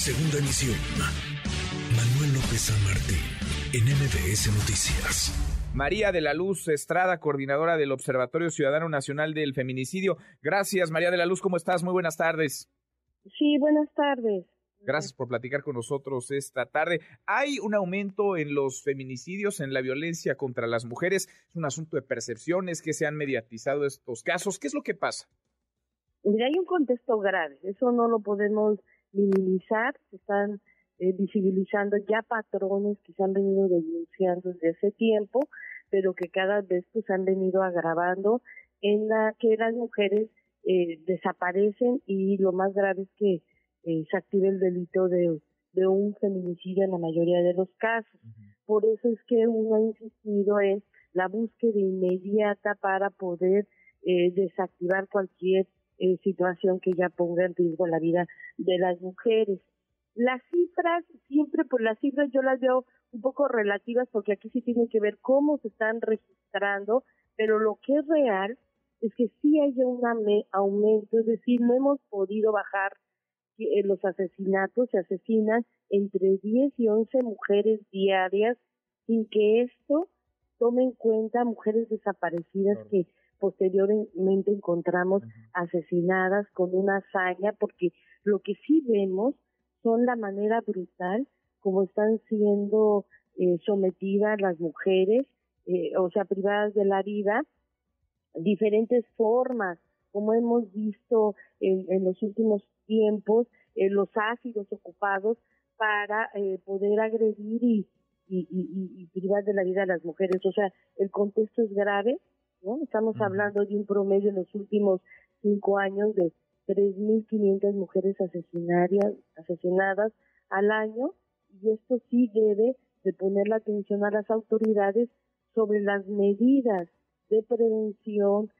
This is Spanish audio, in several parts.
Segunda emisión. Manuel López San Martín, en MBS Noticias. María de la Luz Estrada, coordinadora del Observatorio Ciudadano Nacional del Feminicidio. Gracias, María de la Luz, ¿cómo estás? Muy buenas tardes. Sí, buenas tardes. Gracias por platicar con nosotros esta tarde. Hay un aumento en los feminicidios, en la violencia contra las mujeres. Es un asunto de percepciones que se han mediatizado estos casos. ¿Qué es lo que pasa? Mira, hay un contexto grave. Eso no lo podemos minimizar. Se están eh, visibilizando ya patrones que se han venido denunciando desde hace tiempo, pero que cada vez pues han venido agravando en la que las mujeres eh, desaparecen y lo más grave es que eh, se active el delito de, de un feminicidio en la mayoría de los casos. Por eso es que uno ha insistido en la búsqueda inmediata para poder eh, desactivar cualquier eh, situación que ya ponga en riesgo la vida de las mujeres. Las cifras, siempre por las cifras yo las veo un poco relativas porque aquí sí tiene que ver cómo se están registrando, pero lo que es real es que sí hay un aumento, es decir, no hemos podido bajar eh, los asesinatos se asesinan entre 10 y 11 mujeres diarias sin que esto tome en cuenta mujeres desaparecidas que posteriormente encontramos asesinadas con una hazaña porque lo que sí vemos son la manera brutal como están siendo eh, sometidas las mujeres, eh, o sea, privadas de la vida, diferentes formas, como hemos visto en, en los últimos tiempos eh, los ácidos ocupados para eh, poder agredir y, y, y, privar de la vida a las mujeres. O sea, el contexto es grave, ¿no? Estamos hablando de un promedio en los últimos cinco años de 3.500 mujeres asesinarias, asesinadas al año y esto sí debe de poner la atención a las autoridades sobre las medidas de prevención,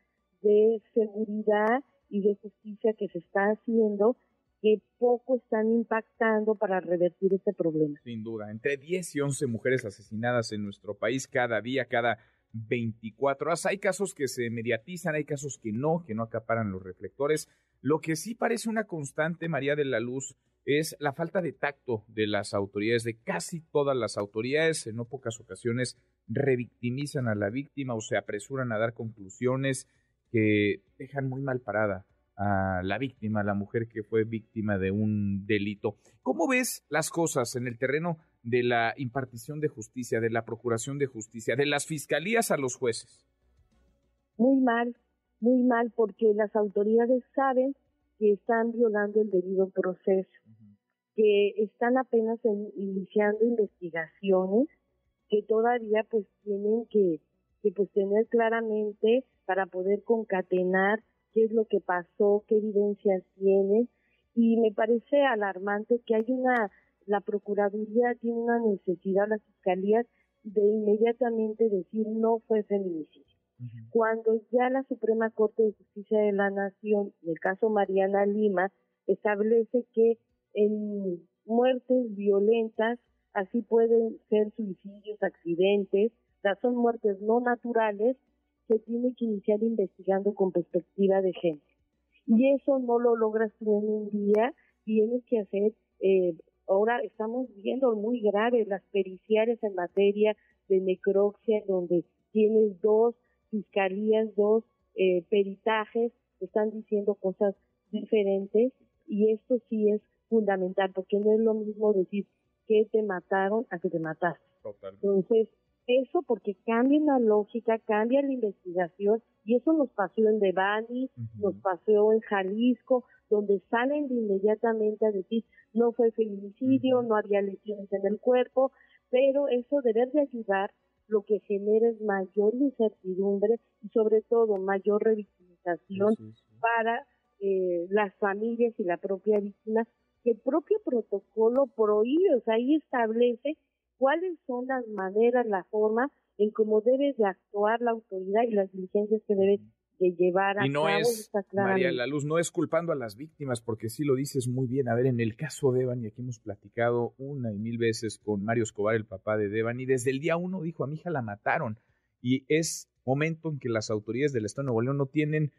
de seguridad y de justicia que se está haciendo que poco están impactando para revertir este problema. Sin duda, entre 10 y 11 mujeres asesinadas en nuestro país cada día, cada 24 horas. Hay casos que se mediatizan, hay casos que no, que no acaparan los reflectores. Lo que sí parece una constante, María de la Luz, es la falta de tacto de las autoridades, de casi todas las autoridades. En no pocas ocasiones revictimizan a la víctima o se apresuran a dar conclusiones que dejan muy mal parada a la víctima, a la mujer que fue víctima de un delito. ¿Cómo ves las cosas en el terreno de la impartición de justicia, de la procuración de justicia, de las fiscalías a los jueces? Muy mal, muy mal, porque las autoridades saben que están violando el debido proceso, que están apenas iniciando investigaciones que todavía pues tienen que, que pues tener claramente para poder concatenar qué es lo que pasó, qué evidencias tiene y me parece alarmante que hay una, la Procuraduría tiene una necesidad, las fiscalías, de inmediatamente decir no fue feminicidio. Cuando ya la Suprema Corte de Justicia de la Nación, en el caso Mariana Lima, establece que en muertes violentas, así pueden ser suicidios, accidentes, son muertes no naturales, se tiene que iniciar investigando con perspectiva de género. Y eso no lo logras tú en un día, tienes que hacer, eh, ahora estamos viendo muy graves las periciales en materia de necropsia, donde tienes dos fiscalías, dos eh, peritajes, están diciendo cosas diferentes y esto sí es fundamental, porque no es lo mismo decir que te mataron a que te mataste. Entonces, eso porque cambia la lógica, cambia la investigación y eso nos pasó en Devani, nos pasó en Jalisco, donde salen de inmediatamente a decir no fue feminicidio, no había lesiones en el cuerpo, pero eso debe de ayudar lo que genera es mayor incertidumbre y sobre todo mayor revictimización para eh, las familias y la propia víctima, que el propio protocolo prohíbe, o sea, ahí establece cuáles son las maneras, la forma en cómo debe de actuar la autoridad y las diligencias que debe de llevar a y no Es, María La Luz, no es culpando a las víctimas, porque sí lo dices muy bien. A ver, en el caso de Evan, y aquí hemos platicado una y mil veces con Mario Escobar, el papá de Devan, y desde el día uno dijo, a mi hija la mataron. Y es momento en que las autoridades del Estado de Nuevo León no tienen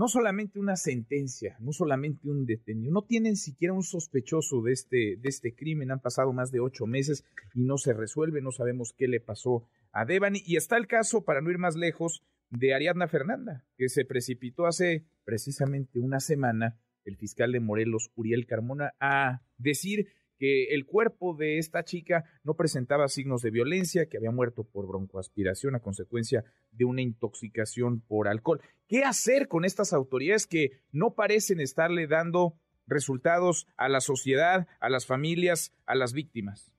no solamente una sentencia, no solamente un detenido, no tienen siquiera un sospechoso de este, de este crimen. Han pasado más de ocho meses y no se resuelve, no sabemos qué le pasó a Devani. Y está el caso, para no ir más lejos, de Ariadna Fernanda, que se precipitó hace precisamente una semana, el fiscal de Morelos, Uriel Carmona, a decir que el cuerpo de esta chica no presentaba signos de violencia, que había muerto por broncoaspiración a consecuencia de una intoxicación por alcohol. ¿Qué hacer con estas autoridades que no parecen estarle dando resultados a la sociedad, a las familias, a las víctimas?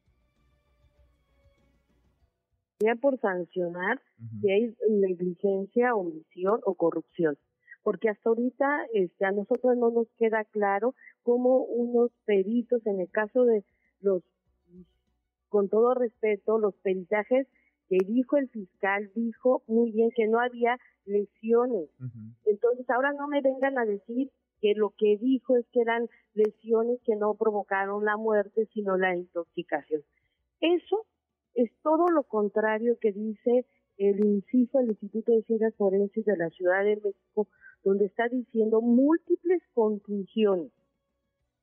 Por sancionar si hay negligencia, omisión o corrupción porque hasta ahorita este, a nosotros no nos queda claro cómo unos peritos, en el caso de los, con todo respeto, los peritajes que dijo el fiscal, dijo muy bien que no había lesiones. Entonces ahora no me vengan a decir que lo que dijo es que eran lesiones que no provocaron la muerte, sino la intoxicación. Eso es todo lo contrario que dice el INCIFO, el Instituto de Ciencias Forenses de la Ciudad de México, donde está diciendo múltiples conclusiones.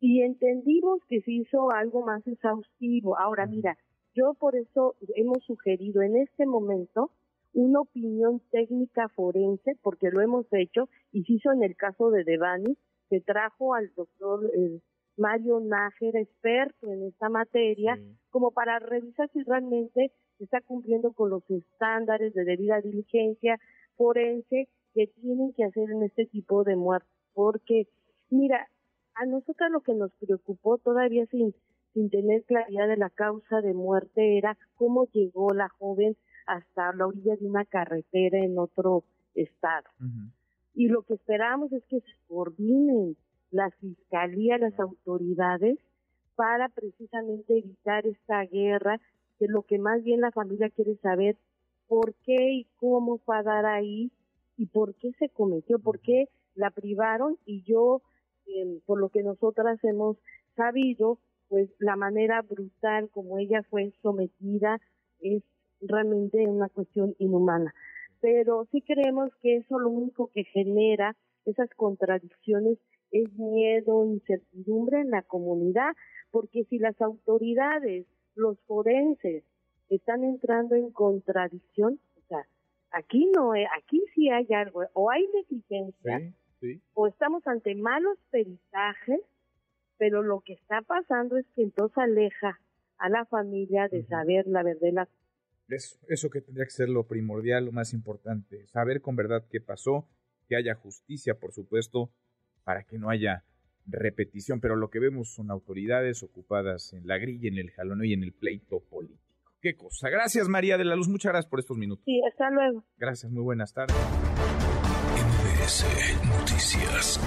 Y entendimos que se hizo algo más exhaustivo. Ahora, mira, yo por eso hemos sugerido en este momento una opinión técnica forense, porque lo hemos hecho, y se hizo en el caso de Devani, se trajo al doctor eh, Mario Nájera, experto en esta materia, como para revisar si realmente se está cumpliendo con los estándares de debida diligencia forense que tienen que hacer en este tipo de muertes, porque mira, a nosotros lo que nos preocupó todavía sin, sin tener claridad de la causa de muerte era cómo llegó la joven hasta la orilla de una carretera en otro estado. Y lo que esperamos es que se coordinen la fiscalía, las autoridades, para precisamente evitar esta guerra, que lo que más bien la familia quiere saber por qué y cómo fue a dar ahí y por qué se cometió, por qué la privaron y yo, em, por lo que nosotras hemos sabido, pues la manera brutal como ella fue sometida es realmente una cuestión inhumana. Pero sí creemos que eso lo único que genera esas contradicciones es miedo, incertidumbre en la comunidad, porque si las autoridades, los forenses, están entrando en contradicción, Aquí no, aquí sí hay algo, o hay negligencia, o estamos ante malos peritajes, pero lo que está pasando es que entonces aleja a la familia de saber la verdad. Eso, eso que tendría que ser lo primordial, lo más importante, saber con verdad qué pasó, que haya justicia, por supuesto, para que no haya repetición, pero lo que vemos son autoridades ocupadas en la grilla, en el jalón y en el pleito político. Qué cosa. Gracias, María de la Luz. Muchas gracias por estos minutos. Sí, hasta luego. Gracias, muy buenas tardes. MBS Noticias.